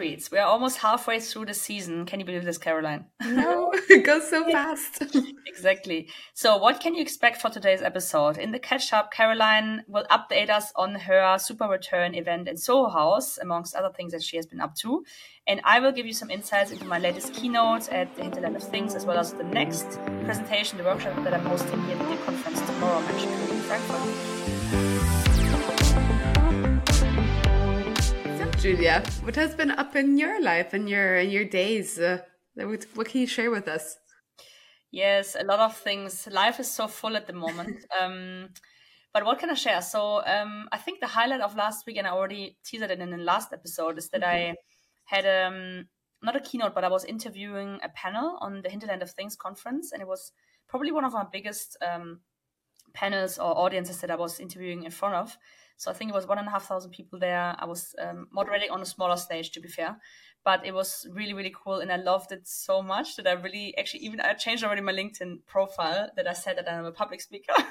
We are almost halfway through the season. Can you believe this, Caroline? No, it goes so fast. exactly. So, what can you expect for today's episode? In the catch up, Caroline will update us on her super return event in Soho House, amongst other things that she has been up to. And I will give you some insights into my latest keynote at the Hinterland of Things, as well as the next presentation, the workshop that I'm hosting here at the conference tomorrow, actually in Frankfurt. Julia, what has been up in your life and your in your days? Uh, what, what can you share with us? Yes, a lot of things. Life is so full at the moment. um, but what can I share? So um, I think the highlight of last week, and I already teased it in the last episode, is that mm-hmm. I had um, not a keynote, but I was interviewing a panel on the Hinterland of Things conference, and it was probably one of our biggest um, panels or audiences that I was interviewing in front of. So I think it was one and a half thousand people there. I was um, moderating on a smaller stage, to be fair, but it was really really cool, and I loved it so much that I really actually even I changed already my LinkedIn profile that I said that I'm a public speaker.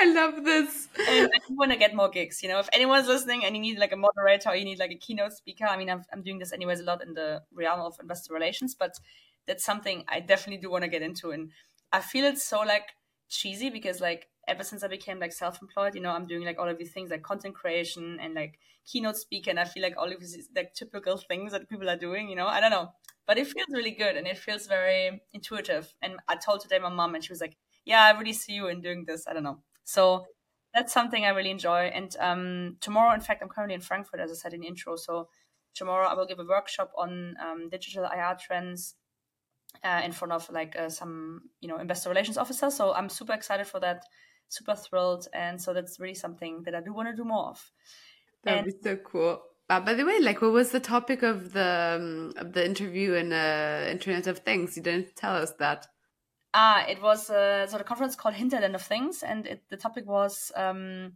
I love this. And I want to get more gigs. You know, if anyone's listening and you need like a moderator or you need like a keynote speaker, I mean, I'm, I'm doing this anyways a lot in the realm of investor relations, but that's something I definitely do want to get into. And I feel it's so like cheesy because like ever since I became like self-employed, you know, I'm doing like all of these things like content creation and like keynote speaker, and I feel like all of these like typical things that people are doing, you know, I don't know, but it feels really good and it feels very intuitive. And I told today my mom, and she was like, "Yeah, I really see you in doing this." I don't know, so that's something I really enjoy. And um, tomorrow, in fact, I'm currently in Frankfurt, as I said in the intro, so tomorrow I will give a workshop on um, digital IR trends. Uh, in front of like uh, some you know investor relations officers so i'm super excited for that super thrilled. And so that's really something that I do want to do more of. That'd and, be so cool. Uh, by the way, like, what was the topic of the um, of the interview in uh, Internet of Things? You didn't tell us that. Ah, it was uh, so the conference called Hinterland of Things, and it, the topic was um,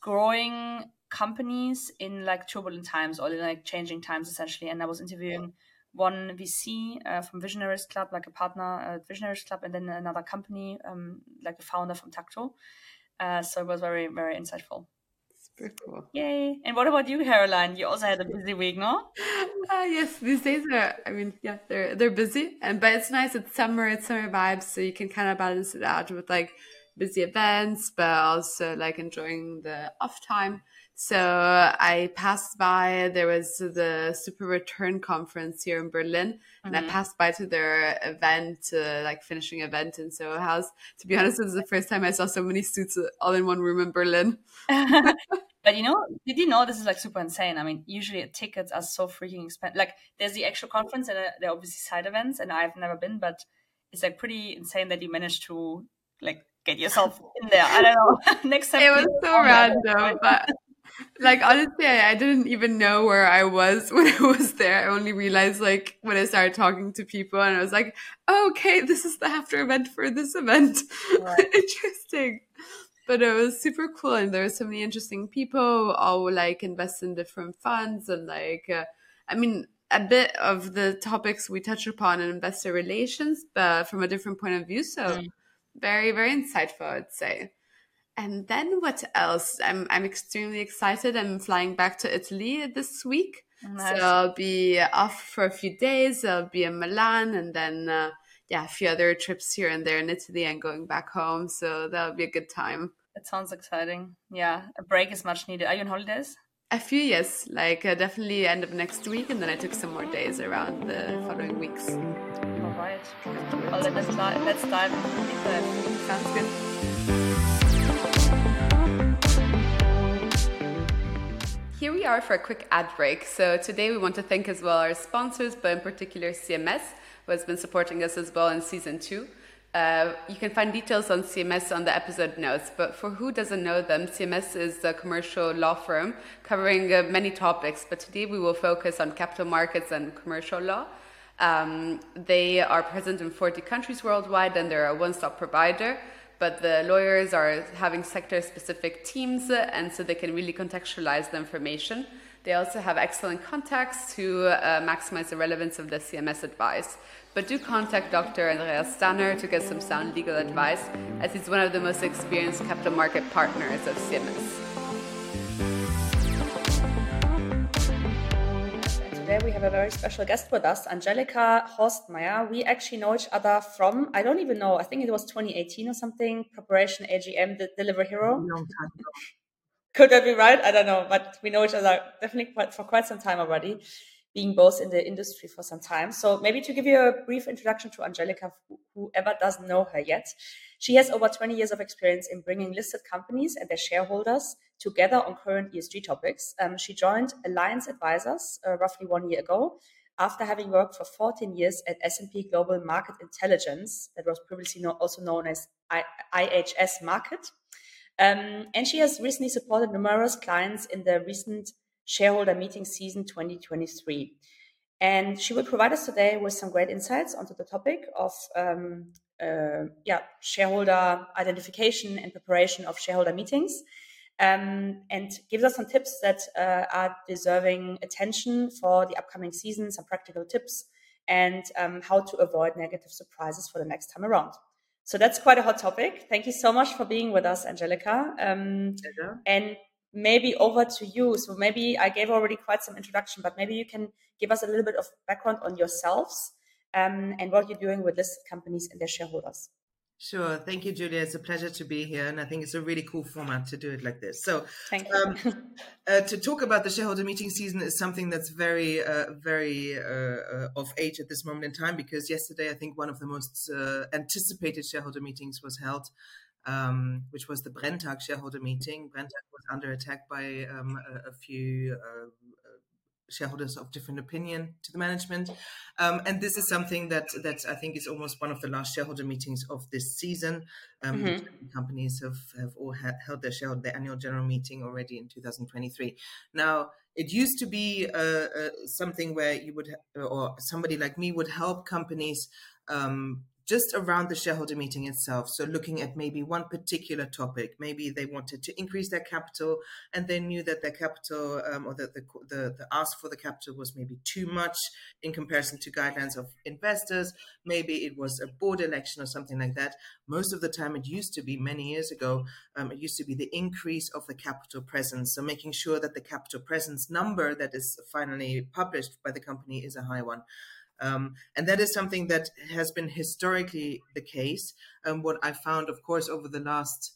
growing companies in like turbulent times or in like changing times, essentially. And I was interviewing one VC uh, from Visionaries Club, like a partner at Visionaries Club, and then another company, um, like a founder from Tacto. Uh, so it was very, very insightful. Cool. Yay. And what about you, Caroline? You also had a busy week, no? Uh, yes, these days are, I mean, yeah, they're, they're busy. and But it's nice. It's summer, it's summer vibes. So you can kind of balance it out with like busy events, but also like enjoying the off time. So I passed by, there was the Super Return conference here in Berlin, mm-hmm. and I mm-hmm. passed by to their event, uh, like finishing event in Soho House. To be honest, it was the first time I saw so many suits all in one room in Berlin. but you know, did you know this is like super insane? I mean, usually tickets are so freaking expensive. Like, there's the actual conference and uh, there are obviously side events, and I've never been, but it's like pretty insane that you managed to like get yourself in there. I don't know. Next time, it was so random, but like honestly I, I, didn't even know where i was when i was there i only realized like when i started talking to people and i was like oh, okay this is the after event for this event right. interesting but it was super cool and there were so many interesting people all like invest in different funds and like uh, i mean a bit of the topics we touch upon in investor relations but from a different point of view so mm. very very insightful i'd say and then what else? I'm I'm extremely excited. I'm flying back to Italy this week. Nice. So I'll be off for a few days. I'll be in Milan and then uh, yeah, a few other trips here and there in Italy and going back home. So that'll be a good time. It sounds exciting. Yeah, a break is much needed. Are you on holidays? A few yes, like uh, definitely end of next week, and then I took some more days around the following weeks. All right. Well, let's, let's dive into it. Sounds good. Here we are for a quick ad break. So today we want to thank as well our sponsors, but in particular CMS, who has been supporting us as well in season two. Uh, you can find details on CMS on the episode notes, but for who doesn't know them, CMS is a commercial law firm covering uh, many topics, but today we will focus on capital markets and commercial law. Um, they are present in 40 countries worldwide and they're a one stop provider but the lawyers are having sector specific teams and so they can really contextualize the information. They also have excellent contacts to uh, maximize the relevance of the CMS advice. But do contact Dr. Andreas Stanner to get some sound legal advice, as he's one of the most experienced capital market partners of CMS. We have a very special guest with us, Angelika Horstmeier. We actually know each other from, I don't even know, I think it was 2018 or something, Preparation AGM, the Delivery Hero. Long time ago. Could that be right? I don't know, but we know each other definitely quite, for quite some time already, being both in the industry for some time. So maybe to give you a brief introduction to Angelika, whoever doesn't know her yet, she has over 20 years of experience in bringing listed companies and their shareholders together on current ESG topics. Um, she joined Alliance Advisors uh, roughly one year ago after having worked for 14 years at S&P Global Market Intelligence, that was previously also known as IHS Markit. Um, and she has recently supported numerous clients in the recent shareholder meeting season 2023. And she will provide us today with some great insights onto the topic of um, yeah, shareholder identification and preparation of shareholder meetings. Um, and gives us some tips that uh, are deserving attention for the upcoming season, some practical tips, and um, how to avoid negative surprises for the next time around. So that's quite a hot topic. Thank you so much for being with us, Angelika. Um, and maybe over to you. So maybe I gave already quite some introduction, but maybe you can give us a little bit of background on yourselves um, and what you're doing with listed companies and their shareholders. Sure. Thank you, Julia. It's a pleasure to be here. And I think it's a really cool format to do it like this. So, um, uh, to talk about the shareholder meeting season is something that's very, uh, very uh, uh, of age at this moment in time because yesterday, I think one of the most uh, anticipated shareholder meetings was held, um, which was the Brenntag shareholder meeting. Brenntag was under attack by um, a, a, few uh, shareholders of different opinion to the management. Um, and this is something that that I think is almost one of the last shareholder meetings of this season. Um, mm-hmm. Companies have, have all ha- held their shareholder their annual general meeting already in 2023. Now, it used to be uh, uh, something where you would, ha- or somebody like me would help companies um, just around the shareholder meeting itself. So, looking at maybe one particular topic, maybe they wanted to increase their capital and they knew that their capital um, or that the, the, the ask for the capital was maybe too much in comparison to guidelines of investors. Maybe it was a board election or something like that. Most of the time, it used to be many years ago, um, it used to be the increase of the capital presence. So, making sure that the capital presence number that is finally published by the company is a high one. Um, and that is something that has been historically the case. Um, what I found, of course, over the last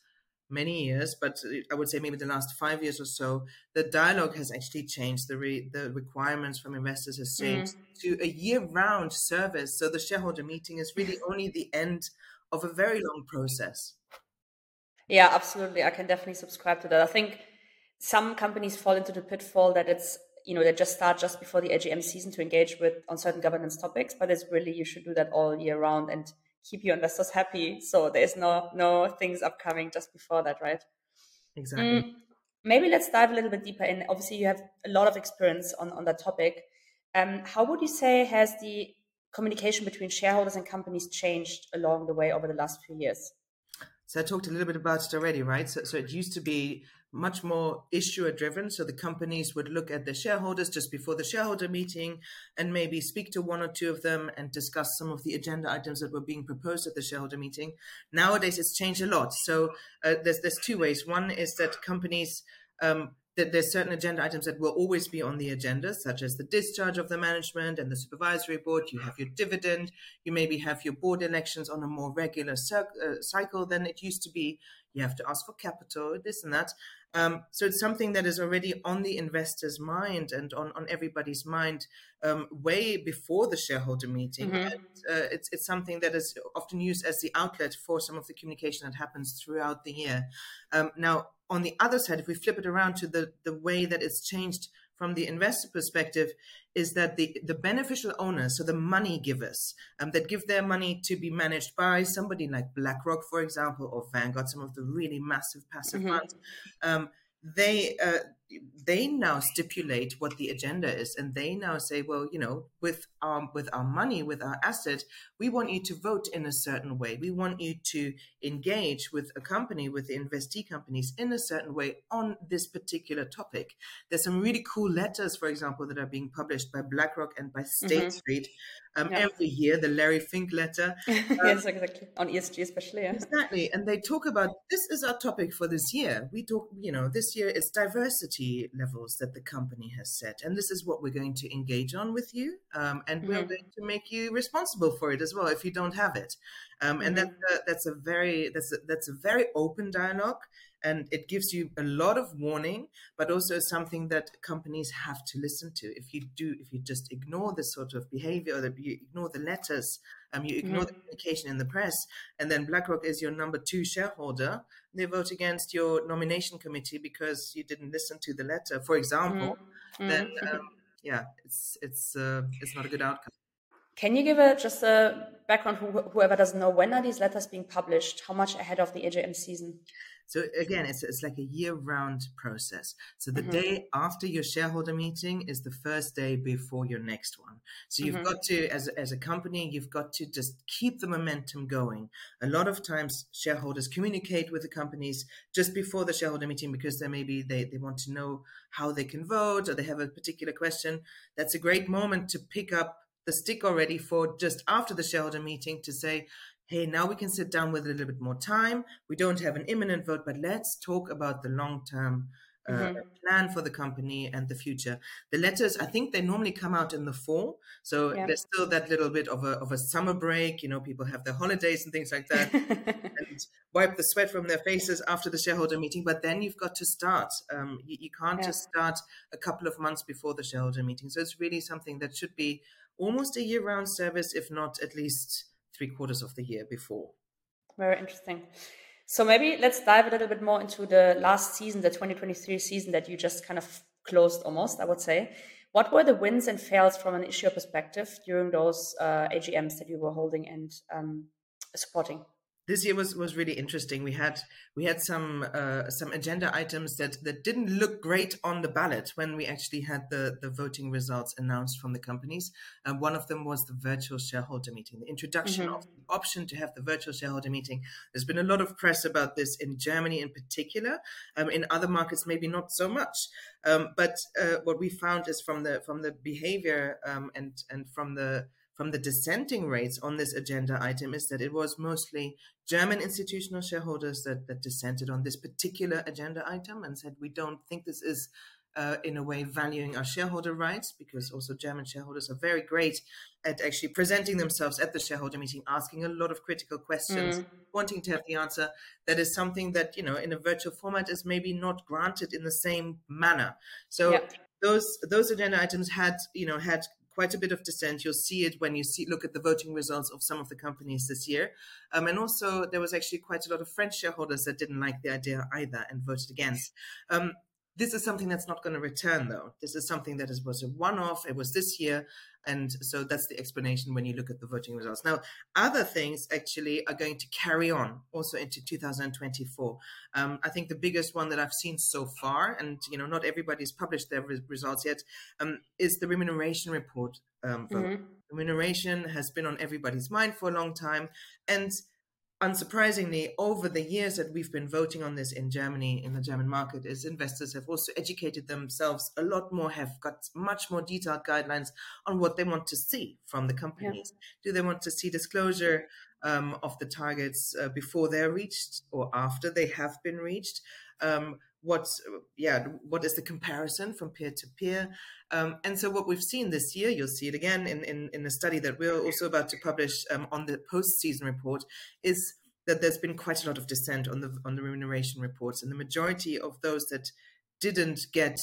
many years, but I would say maybe the last five years or so, the dialogue has actually changed. The re- the requirements from investors has changed mm. to a year-round service. So the shareholder meeting is really only the end of a very long process. Yeah, absolutely. I can definitely subscribe to that. I think some companies fall into the pitfall that it's you know they just start just before the AGM season to engage with on certain governance topics, but it's really you should do that all year round and keep your investors happy. So there's no no things upcoming just before that, right? Exactly. Mm, maybe let's dive a little bit deeper in. Obviously, you have a lot of experience on on that topic. Um, how would you say has the communication between shareholders and companies changed along the way over the last few years? So I talked a little bit about it already, right? So, so it used to be much more issuer driven. So the companies would look at the shareholders just before the shareholder meeting and maybe speak to one or two of them and discuss some of the agenda items that were being proposed at the shareholder meeting. Nowadays, it's changed a lot. So uh, there's there's two ways. One is that companies um, that there's certain agenda items that will always be on the agenda, such as the discharge of the management and the supervisory board. You have your dividend. You maybe have your board elections on a more regular uh, cycle than it used to be. You have to ask for capital, this and that. Um, so it's something that is already on the investor's mind and on, on everybody's mind um, way before the shareholder meeting. Mm-hmm. And, uh, it's, it's something that is often used as the outlet for some of the communication that happens throughout the year. Um, now, on the other side, if we flip it around to the, the way that it's changed from the investor perspective, is that the, the beneficial owners, so the money givers um, that give their money to be managed by somebody like BlackRock, for example, or Vanguard, some of the really massive passive mm-hmm. funds, um, they uh, they now stipulate what the agenda is and they now say well you know with our with our money with our asset we want you to vote in a certain way we want you to engage with a company with the investee companies in a certain way on this particular topic there's some really cool letters for example that are being published by blackrock and by state mm-hmm. street um, yeah. every year, the Larry Fink letter. Um, yes, exactly. On ESG, especially. Yeah. Exactly. And they talk about this is our topic for this year. We talk, you know, this year is diversity levels that the company has set. And this is what we're going to engage on with you. Um, and mm-hmm. we're going to make you responsible for it as well if you don't have it. Um, and mm-hmm. that's, a, that's a very that's a, that's a very open dialogue and it gives you a lot of warning but also something that companies have to listen to. If you do if you just ignore this sort of behavior or you ignore the letters um, you ignore mm-hmm. the communication in the press and then blackrock is your number two shareholder they vote against your nomination committee because you didn't listen to the letter. For example mm-hmm. then um, yeah it's it's uh, it's not a good outcome. Can you give a just a background whoever doesn't know when are these letters being published? How much ahead of the agm season so again, it's, it's like a year-round process. So the mm-hmm. day after your shareholder meeting is the first day before your next one. So you've mm-hmm. got to, as as a company, you've got to just keep the momentum going. A lot of times, shareholders communicate with the companies just before the shareholder meeting because they maybe they they want to know how they can vote or they have a particular question. That's a great moment to pick up the stick already for just after the shareholder meeting to say, hey, now we can sit down with a little bit more time. We don't have an imminent vote, but let's talk about the long term uh, mm-hmm. plan for the company and the future. The letters, I think they normally come out in the fall. So there's still that little bit of a, of a summer break. You know, people have their holidays and things like that and wipe the sweat from their faces after the shareholder meeting. But then you've got to start. Um, you, you, can't yeah. just start a couple of months before the shareholder meeting. So it's really something that should be almost a year round service, if not at least three quarters of the year before. Very interesting. So maybe let's dive a little bit more into the last season, the 2023 season that you just kind of closed almost, I would say. What were the wins and fails from an issuer perspective during those uh, AGMs that you were holding and um, supporting? This year was was really interesting. We had we had some uh, some agenda items that that didn't look great on the ballot when we actually had the the voting results announced from the companies. And one of them was the virtual shareholder meeting, the introduction mm-hmm. of the option to have the virtual shareholder meeting. There's been a lot of press about this in Germany in particular. Um, in other markets, maybe not so much. Um, but uh, what we found is from the from the behavior um, and and from the from the dissenting rates on this agenda item is that it was mostly German institutional shareholders that, that dissented on this particular agenda item and said, we don't think this is uh, in a way valuing our shareholder rights because also German shareholders are very great at actually presenting themselves at the shareholder meeting, asking a lot of critical questions, mm. wanting to have the answer. That is something that, you know, in a virtual format is maybe not granted in the same manner. So yeah. those those agenda items had, you know, had quite a bit of dissent. You'll see it when you see look at the voting results of some of the companies this year. Um, and also, there was actually quite a lot of French shareholders that didn't like the idea either and voted against. Um, this is something that's not going to return, though. This is something that is, was a one off. It was this year. And so that's the explanation when you look at the voting results. Now, other things actually are going to carry on also into 2024. Um, I think the biggest one that I've seen so far, and you know, not everybody's published their re- results yet, um, is the remuneration report um. Mm-hmm. Remuneration has been on everybody's mind for a long time, and unsurprisingly, over the years that we've been voting on this in Germany, in the German market, is investors have also educated themselves a lot more, have got much more detailed guidelines on what they want to see from the companies. Yeah. Do they want to see disclosure um, of the targets uh, before they're reached or after they have been reached? Um, what's yeah what is the comparison from peer to peer um, and so what we've seen this year you'll see it again in, in, in a study that we're also about to publish um, on the post-season report is that there's been quite a lot of dissent on the on the remuneration reports and the majority of those that didn't get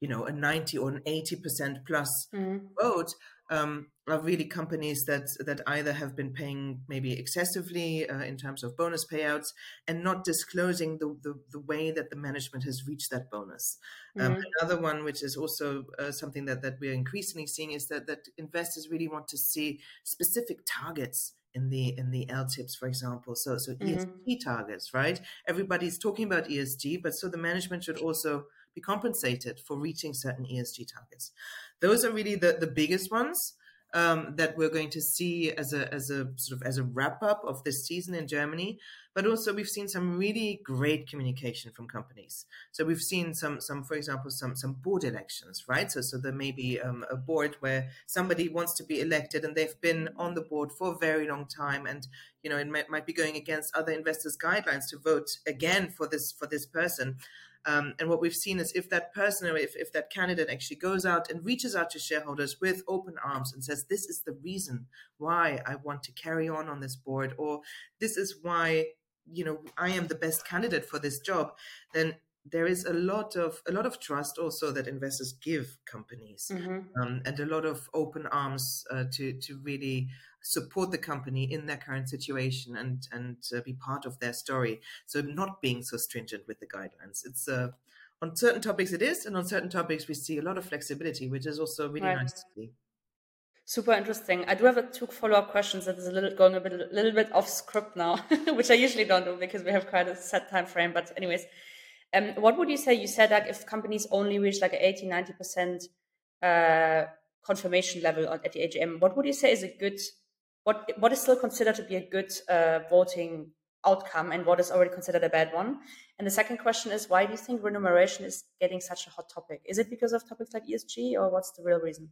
you know a 90 or an 80% plus mm. vote um, are really companies that that either have been paying maybe excessively uh, in terms of bonus payouts and not disclosing the, the, the, way that the management has reached that bonus. Um, mm-hmm. Another one, which is also uh, something that, that we're increasingly seeing, is that, that investors really want to see specific targets in the in the LTIPs, for example. So so mm-hmm. ESG targets, right? Everybody's talking about ESG, but so the management should also be compensated for reaching certain ESG targets. Those are really the, the biggest ones. um, that we're going to see as a as a sort of as a wrap up of this season in Germany. But also we've seen some really great communication from companies. So we've seen some some for example some some board elections, right? So so there may be um, a board where somebody wants to be elected and they've been on the board for a very long time, and you know it might, might be going against other investors' guidelines to vote again for this for this person. Um, and what we've seen is if that person or if, if that candidate actually goes out and reaches out to shareholders with open arms and says, This is the reason why I want to carry on on this board, or this is why you know I am the best candidate for this job, then there is a lot of a lot of trust also that investors give companies mm-hmm. um, and a lot of open arms uh, to to really support the company in their current situation and and uh, be part of their story. So not being so stringent with the guidelines. It's uh, on certain topics it is, and on certain topics we see a lot of flexibility, which is also really right. nice to see. Super interesting. I do have a two follow-up questions that is a little going a bit, a little bit off script now, which I usually don't do because we have quite a set time frame. But anyways, um, what would you say? You said like if companies only reach like 80, 90 percent uh, confirmation level at the AGM, what would you say is a good what what is still considered to be a good uh, voting outcome and what is already considered a bad one? And the second question is why do you think remuneration is getting such a hot topic? Is it because of topics like ESG or what's the real reason?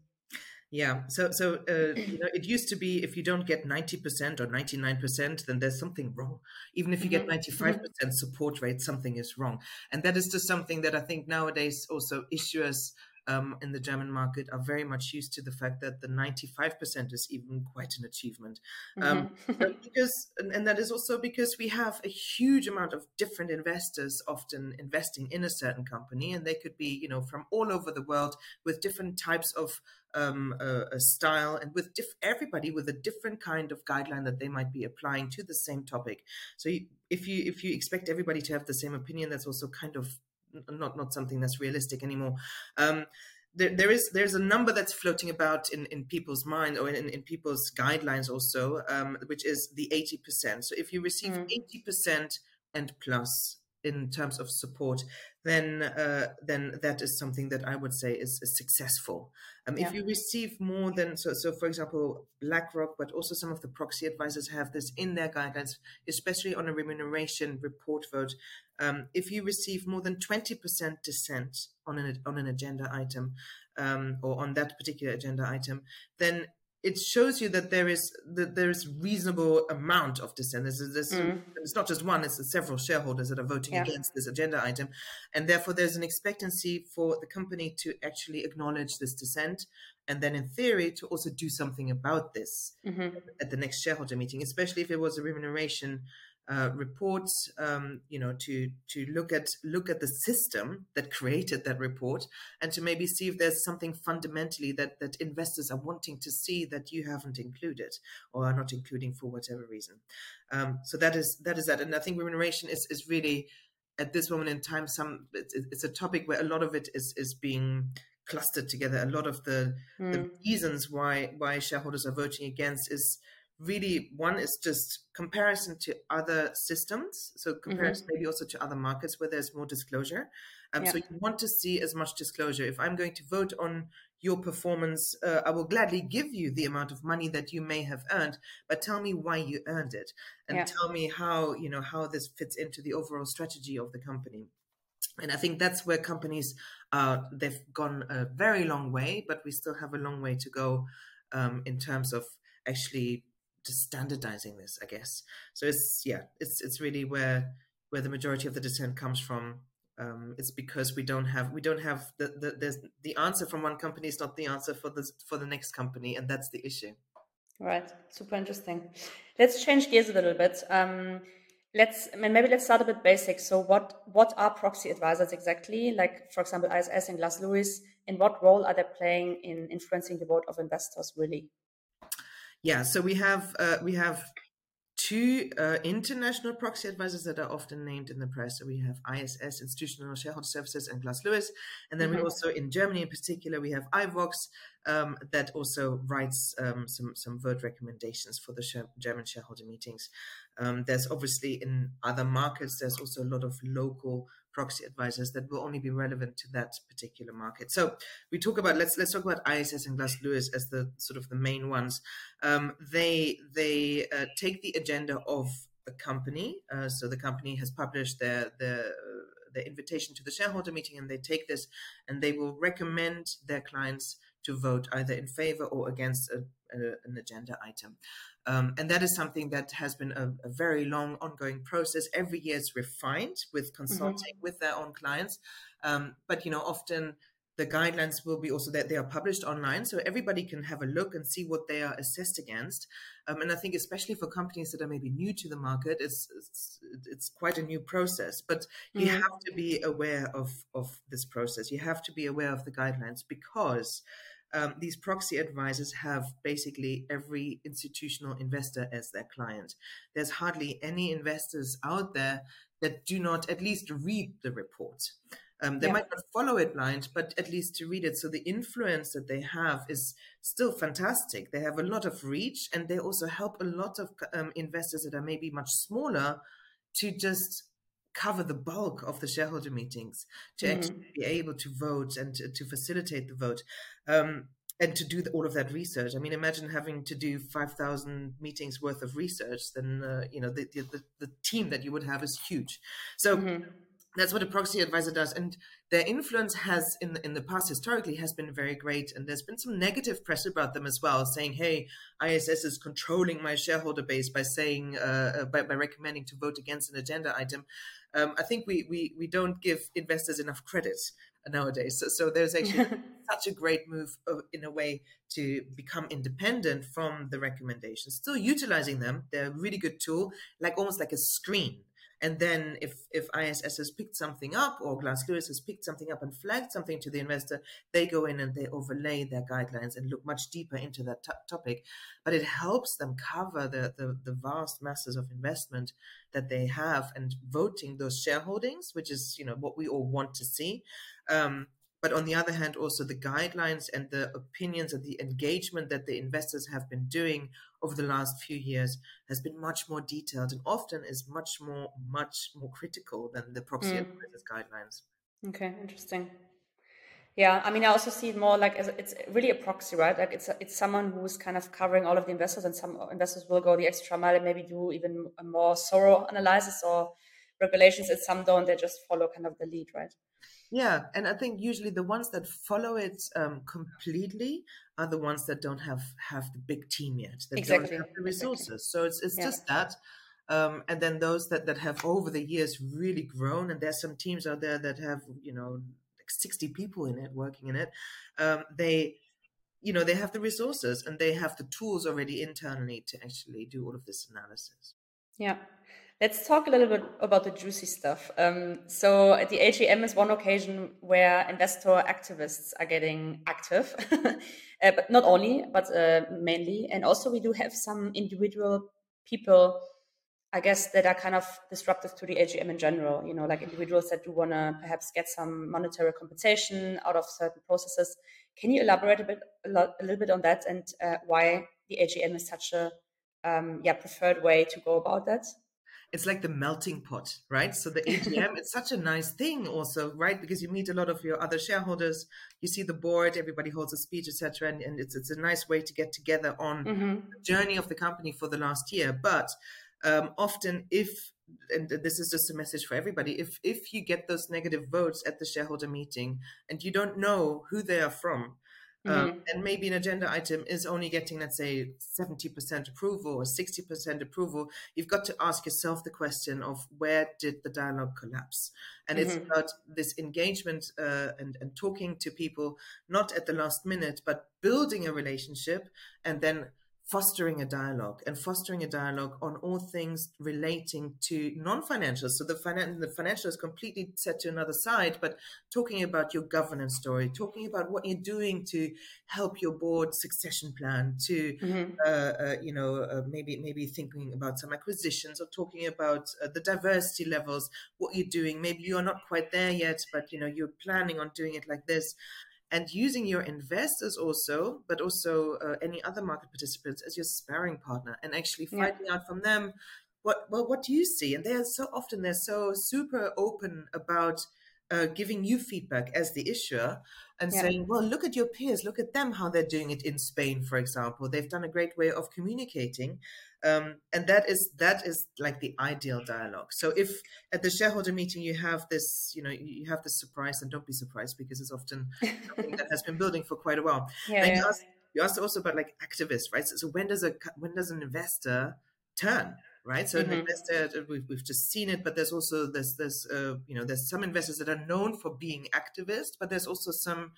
Yeah, so so uh, you know, it used to be if you don't get ninety percent or ninety nine percent, then there's something wrong. Even if you get mm-hmm. ninety five percent support rate, something is wrong, and that is just something that I think nowadays also issuers um, in the German market are very much used to the fact that the 95% is even quite an achievement. Um, mm-hmm. because, and, and, that is also because we have a huge amount of different investors often investing in a certain company, and they could be, you know, from all over the world with different types of um, style and with diff- everybody with a different kind of guideline that they might be applying to the same topic. So you, if you if you expect everybody to have the same opinion, that's also kind of not not something that's realistic anymore. Um, there, there is there's a number that's floating about in, in people's mind or in, in people's guidelines also, um, which is the eighty percent. So if you receive mm. eighty mm. percent and plus in terms of support, then uh, then that is something that I would say is, is successful. Um, yeah. If you receive more than so, so for example, BlackRock, but also some of the proxy advisors have this in their guidelines, especially on a remuneration report vote. Um, if you receive more than twenty percent dissent on an on an agenda item um, or on that particular agenda item, then it shows you that there is that there is reasonable amount of dissent. There's, there's, mm. It's not just one; it's several shareholders that are voting yeah. against this agenda item, and therefore there's an expectancy for the company to actually acknowledge this dissent, and then in theory to also do something about this mm-hmm. at the next shareholder meeting, especially if it was a remuneration uh, reports, um, you know, to to look at look at the system that created that report, and to maybe see if there's something fundamentally that that investors are wanting to see that you haven't included or are not including for whatever reason. Um, so that is that is that, and I think remuneration is is really at this moment in time some it's, it's a topic where a lot of it is is being clustered together. A lot of the, mm. the reasons why why shareholders are voting against is really one is just comparison to other systems so comparison mm-hmm. maybe also to other markets where there's more disclosure um, yeah. so you want to see as much disclosure if i'm going to vote on your performance uh, i will gladly give you the amount of money that you may have earned but tell me why you earned it and yeah. tell me how you know how this fits into the overall strategy of the company and i think that's where companies uh, they've gone a very long way but we still have a long way to go um, in terms of actually just standardizing this, I guess. So it's yeah, it's it's really where where the majority of the dissent comes from. Um, it's because we don't have we don't have the the there's, the answer from one company is not the answer for the for the next company, and that's the issue. Right, super interesting. Let's change gears a little bit. Um, let's maybe let's start a bit basic. So, what what are proxy advisors exactly? Like, for example, ISS and Glass Lewis. In what role are they playing in influencing the vote of investors? Really? Yeah, so we have uh, we have two uh, international proxy advisors that are often named in the press. So we have ISS, Institutional Shareholder Services, and Glass Lewis. And then mm-hmm. we also, in Germany in particular, we have iVox um, that also writes um, some, some vote recommendations for the German shareholder meetings. Um, there's obviously in other markets, there's also a lot of local proxy advisors that will only be relevant to that particular market. So we talk about let's let's talk about ISS and Glass Lewis as the sort of the main ones. Um, they they uh, take the agenda of a company. Uh, so the company has published their their the invitation to the shareholder meeting and they take this and they will recommend their clients to vote either in favor or against a, a, an agenda item. Um, and that is something that has been a, a, very long ongoing process. Every year it's refined with consulting mm-hmm. with their own clients. Um, but, you know, often the guidelines will be also that they are published online so everybody can have a look and see what they are assessed against um, and i think especially for companies that are maybe new to the market it's it's, it's quite a new process but you mm-hmm. have to be aware of of this process you have to be aware of the guidelines because um, these proxy advisors have basically every institutional investor as their client. There's hardly any investors out there that do not at least read the report. Um, they yeah. might not follow it blind, but at least to read it. So the influence that they have is still fantastic. They have a lot of reach, and they also help a lot of um, investors that are maybe much smaller to just cover the bulk of the shareholder meetings, to mm-hmm. actually be able to vote and to, to facilitate the vote. Um, and to do all of that research. I mean, imagine having to do 5,000 meetings worth of research, then, uh, you know, the, the, the, team that you would have is huge. So mm-hmm that's what a proxy advisor does. And their influence has in the, in the past historically has been very great. And there's been some negative press about them as well saying hey iss is controlling my shareholder base by saying uh, uh, by, by recommending to vote against an agenda item. Um, i think we, we we don't give investors enough credit nowadays. So, so there's actually such a great move in a way to become independent from the recommendations. Still utilizing them they're a really good tool like almost like a screen and then if, if ISS has picked something up or Glass Lewis has picked something up and flagged something to the investor, they go in and they overlay their guidelines and look much deeper into that t- topic. But it helps them cover the, the, the, vast masses of investment that they have and voting those shareholdings, which is, you know, what we all want to see. Um, but on the other hand, also the guidelines and the opinions and the engagement that the investors have been doing over the last few years has been much more detailed and often is much more, much more critical than the proxy mm. advisors guidelines. Okay, interesting. Yeah, I mean, I also see it more like as it's really a proxy, right? Like it's a, it's someone who's kind of covering all of the investors, and some investors will go the extra mile and maybe do even a more thorough analysis or regulations, and some don't. They just follow kind of the lead, right? Yeah, and I think usually the ones that follow it um, completely are the ones that don't have have the big team yet, that exactly. don't have the resources. Exactly. So it's it's yeah. just that. Um, and then those that, that have over the years really grown, and there's some teams out there that have you know like 60 people in it working in it. Um, they you know they have the resources and they have the tools already internally to actually do all of this analysis. Yeah. Let's talk a little bit about the juicy stuff. Um, so, the AGM is one occasion where investor activists are getting active, uh, but not only, but uh, mainly. And also, we do have some individual people, I guess, that are kind of disruptive to the AGM in general. You know, like individuals that do want to perhaps get some monetary compensation out of certain processes. Can you elaborate a bit, a, lot, a little bit on that, and uh, why the AGM is such a um, yeah preferred way to go about that? It's like the melting pot, right? So the AGM, it's such a nice thing also, right? Because you meet a lot of your other shareholders, you see the board, everybody holds a speech, etc., and, and it's it's a nice way to get together on mm-hmm. the journey of the company for the last year. But um, often, if and this is just a message for everybody, if if you get those negative votes at the shareholder meeting and you don't know who they are from, mm-hmm. Um, and maybe an agenda item is only getting, let's say, 70% approval or 60% approval, you've got to ask yourself the question of where did the dialogue collapse? And mm-hmm. it's about this engagement uh, and, and talking to people, not at the last minute, but building a relationship and then fostering a dialogue and fostering a dialogue on all things relating to non-financial. So the, finan- the financial is completely set to another side, but talking about your governance story, talking about what you're doing to help your board succession plan, to mm-hmm. uh, uh, you know uh, maybe maybe thinking about some acquisitions or talking about uh, the diversity levels, what you're doing. Maybe you are not quite there yet, but you know you're planning on doing it like this and using your investors also, but also uh, any other market participants as your sparring partner and actually finding yeah. out from them what well what do you see and they're so often they're so super open about uh, giving you feedback as the issuer and yeah. saying, well, look at your peers, look at them, how they're doing it in Spain, for example. They've done a great way of communicating. Um, and that is that is like the ideal dialogue. So if at the shareholder meeting you have this, you know, you have this surprise, and don't be surprised because it's often something that has been building for quite a while. Yeah, and yeah. You, asked, you asked also about like activists, right? So, so when does a when does an investor turn? right? So mm-hmm. investor, uh, we've, we've just seen it, but there's also there's there's uh, you know there's some investors that are known for being activists, but there's also some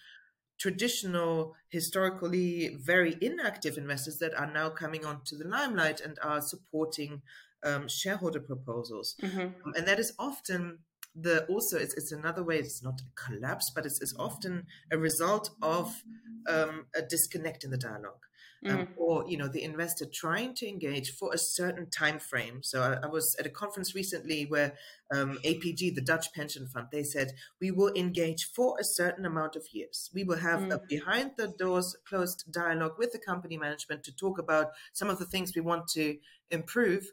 traditional, historically very inactive investors that are now coming onto the limelight and are supporting um, shareholder proposals, mm-hmm. um, and that is often the also it's, it's another way it's not a collapse but it's, it's often a result of um, a disconnect in the dialogue um, mm. or you know the investor trying to engage for a certain time frame. So i, I was at a conference recently where um, apg the dutch pension fund they said we will engage for a certain amount of years. We will have mm. a behind the doors closed dialogue with the company management to talk about some of the things we want to improve.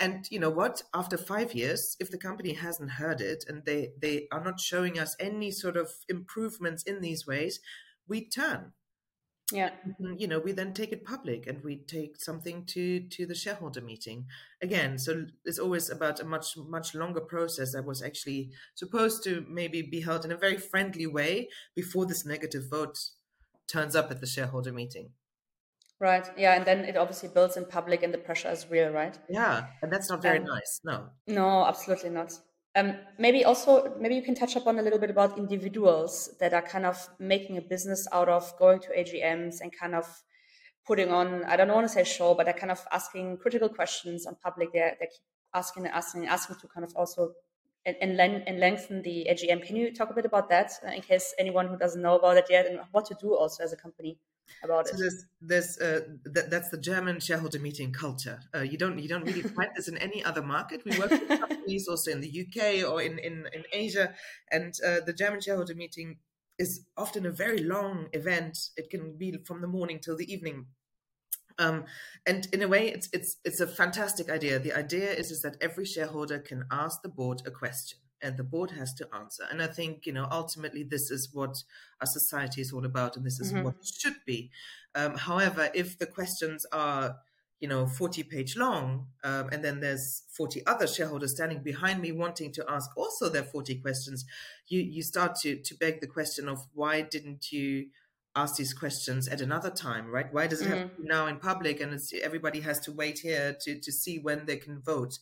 And you know what? After five years if the company hasn't heard it and they they are not showing us any sort of improvements in these ways we turn yeah. Mm-hmm. you know we then take it public and we take something to to the shareholder meeting. Again so it's always about a much much longer process that was actually supposed to maybe be held in a very friendly way before this negative vote turns up at the shareholder meeting. Right yeah and then it obviously builds in public and the pressure is real right? Yeah and that's not very um, nice no. No absolutely not um, maybe also, maybe you can touch upon a little bit about individuals that are kind of making a business out of going to AGMs and kind of putting on, I don't want to say show, but they're kind of asking critical questions on public. They're, they keep asking and asking and asking to kind of also and, and, lengthen the AGM. Can you talk a bit about that uh, in case anyone who doesn't know about it yet and what to do also as a company? About so it. There's, there's uh, th- that's the German shareholder meeting culture. Uh, you don't you don't really find this in any other market. We work with companies also in the UK or in in, in Asia, and uh, the German shareholder meeting is often a very long event. It can be from the morning till the evening. Um, and in a way, it's it's it's a fantastic idea. The idea is is that every shareholder can ask the board a question and the board has to answer. And I think, you know, ultimately this is what our society is all about and this is mm-hmm. what it should be. Um, however, if the questions are, you know, 40 page long, um, and then there's 40 other shareholders standing behind me wanting to ask also their 40 questions, you, you start to, to beg the question of why didn't you ask these questions at another time, right? Why does it mm-hmm. have to be now in public and everybody has to wait here to, to see when they can vote?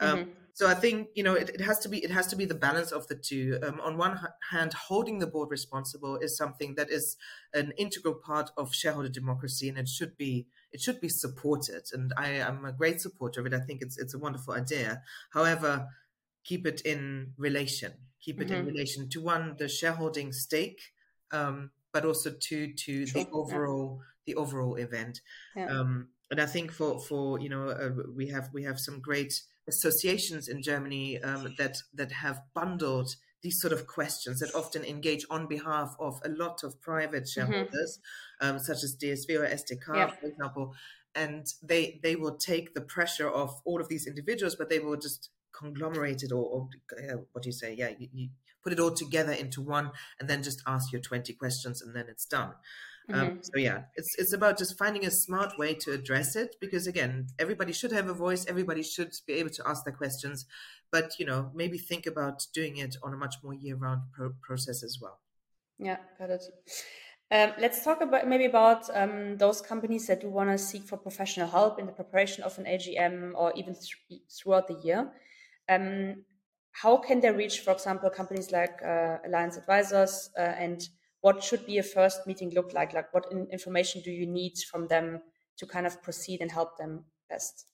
Um, mm-hmm. So I think you know it, it, has to be it has to be the balance of the two. Um, on one hand, holding the board responsible is something that is an integral part of shareholder democracy, and it should be it should be supported. And I am a great supporter of it. I think it's it's a wonderful idea. However, keep it in relation. Keep it mm-hmm. in relation to one the shareholding stake, um, but also to to sure. the overall yeah. the overall event. Yeah. Um, and I think for for you know uh, we have we have some great associations in Germany um, that that have bundled these sort of questions that often engage on behalf of a lot of private mm-hmm. shareholders, mm-hmm. um, such as DSW or SDK, yeah. for example, and they they will take the pressure off all of these individuals, but they will just conglomerate it or, or uh, what do you say? Yeah, you, put it all together into one, and then just ask your twenty questions, and then it's done. Um, mm-hmm. Um, so yeah, it's it's about just finding a smart way to address it because again, everybody should have a voice. Everybody should be able to ask their questions, but you know, maybe think about doing it on a much more year-round pro- process as well. Yeah, got it. Um, let's talk about maybe about um, those companies that do want to seek for professional help in the preparation of an AGM or even th- throughout the year. Um, how can they reach, for example, companies like uh, Alliance Advisors uh, and what should be a first meeting look like? Like, what information do you need from them to kind of proceed and help them best?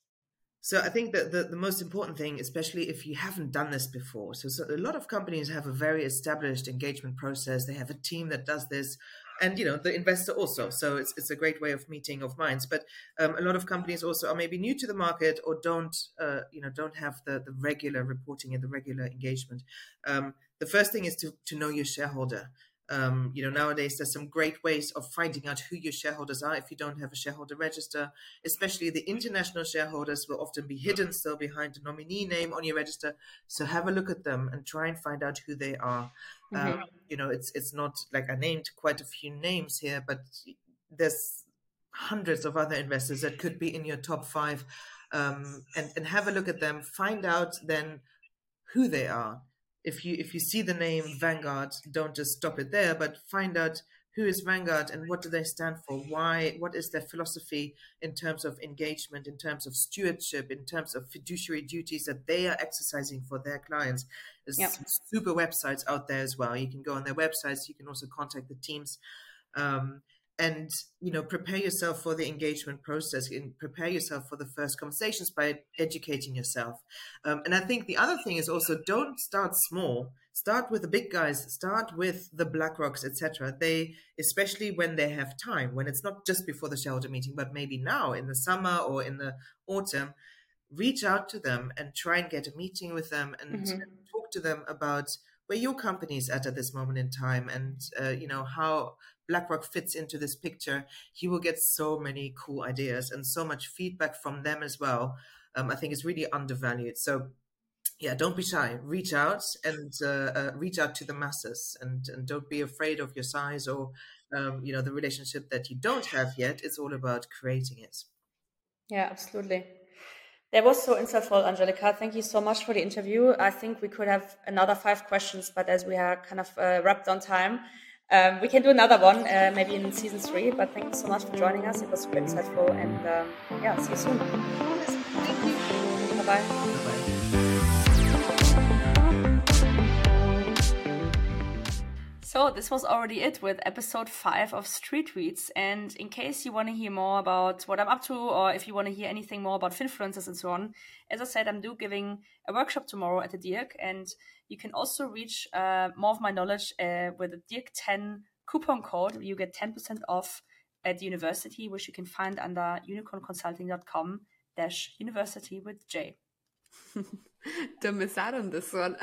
So I think that the, the most important thing, especially if you haven't done this before, so, so, a lot of companies have a very established engagement process. They have a team that does this, and you know the investor also. So it's it's a great way of meeting of minds. But um, a lot of companies also are maybe new to the market or don't uh, you know don't have the the regular reporting and the regular engagement. Um, the first thing is to to know your shareholder. Um, you know, nowadays there's some great ways of finding out who your shareholders are if you don't have a shareholder register. Especially the international shareholders will often be hidden still behind the nominee name on your register. So have a look at them and try and find out who they are. Mm-hmm. Um, you know, it's it's not like I named quite a few names here, but there's hundreds of other investors that could be in your top five. Um, and, and have a look at them. Find out then who they are if you if you see the name Vanguard, don't just stop it there, but find out who is Vanguard and what do they stand for? Why? What is their philosophy in terms of engagement, in terms of stewardship, in terms of fiduciary duties that they are exercising for their clients? There's yep. super websites out there as well. You can go on their websites. You can also contact the teams. Um, and you know prepare yourself for the engagement process and prepare yourself for the first conversations by educating yourself. Um, and i think the other thing is also don't start small. Start with the big guys. Start with the BlackRocks etc they especially when they have time when it's not just before the shareholder meeting but maybe now in the summer or in the autumn reach out to them and try and get a meeting with them and mm-hmm. talk to them about where your company is at at this moment in time and uh, you know how BlackRock fits into this picture, you will get so many cool ideas and so much feedback from them as well. Um, I think it's really undervalued. So, yeah, don't be shy. Reach out and uh, uh, reach out to the masses, and, and don't be afraid of your size or um, you know the relationship that you don't have yet. It's all about creating it. Yeah, absolutely. That was so insightful, Angelika. Thank you so much for the interview. I think we could have another five questions, but as we are kind of uh, wrapped on time, um, we can do another one, uh, maybe in season three. But thank you so much for joining us. It was super insightful, and um, yeah, see you soon. Thank you. Bye bye. So this was already it with episode five of Street Tweets. And in case you want to hear more about what I'm up to, or if you want to hear anything more about Finfluencers and so on, as I said, I'm do giving a workshop tomorrow at the DIRK, and you can also reach uh, more of my knowledge uh, with the DIRK 10 coupon code. You get 10% off at university, which you can find under unicornconsulting.com dash university with J. Don't miss out on this one.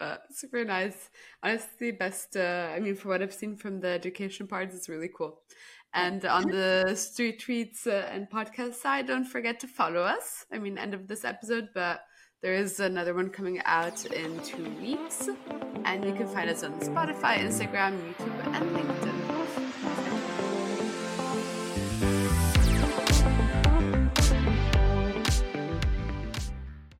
But super nice. Honestly, best. Uh, I mean, for what I've seen from the education parts, it's really cool. And on the street tweets uh, and podcast side, don't forget to follow us. I mean, end of this episode, but there is another one coming out in two weeks, and you can find us on Spotify, Instagram, YouTube, and LinkedIn.